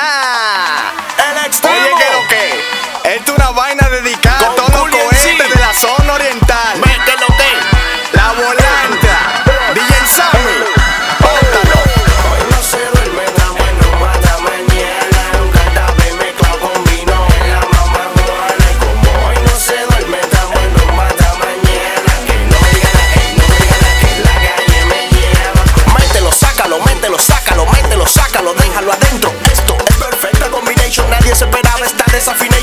Ha! desafiné.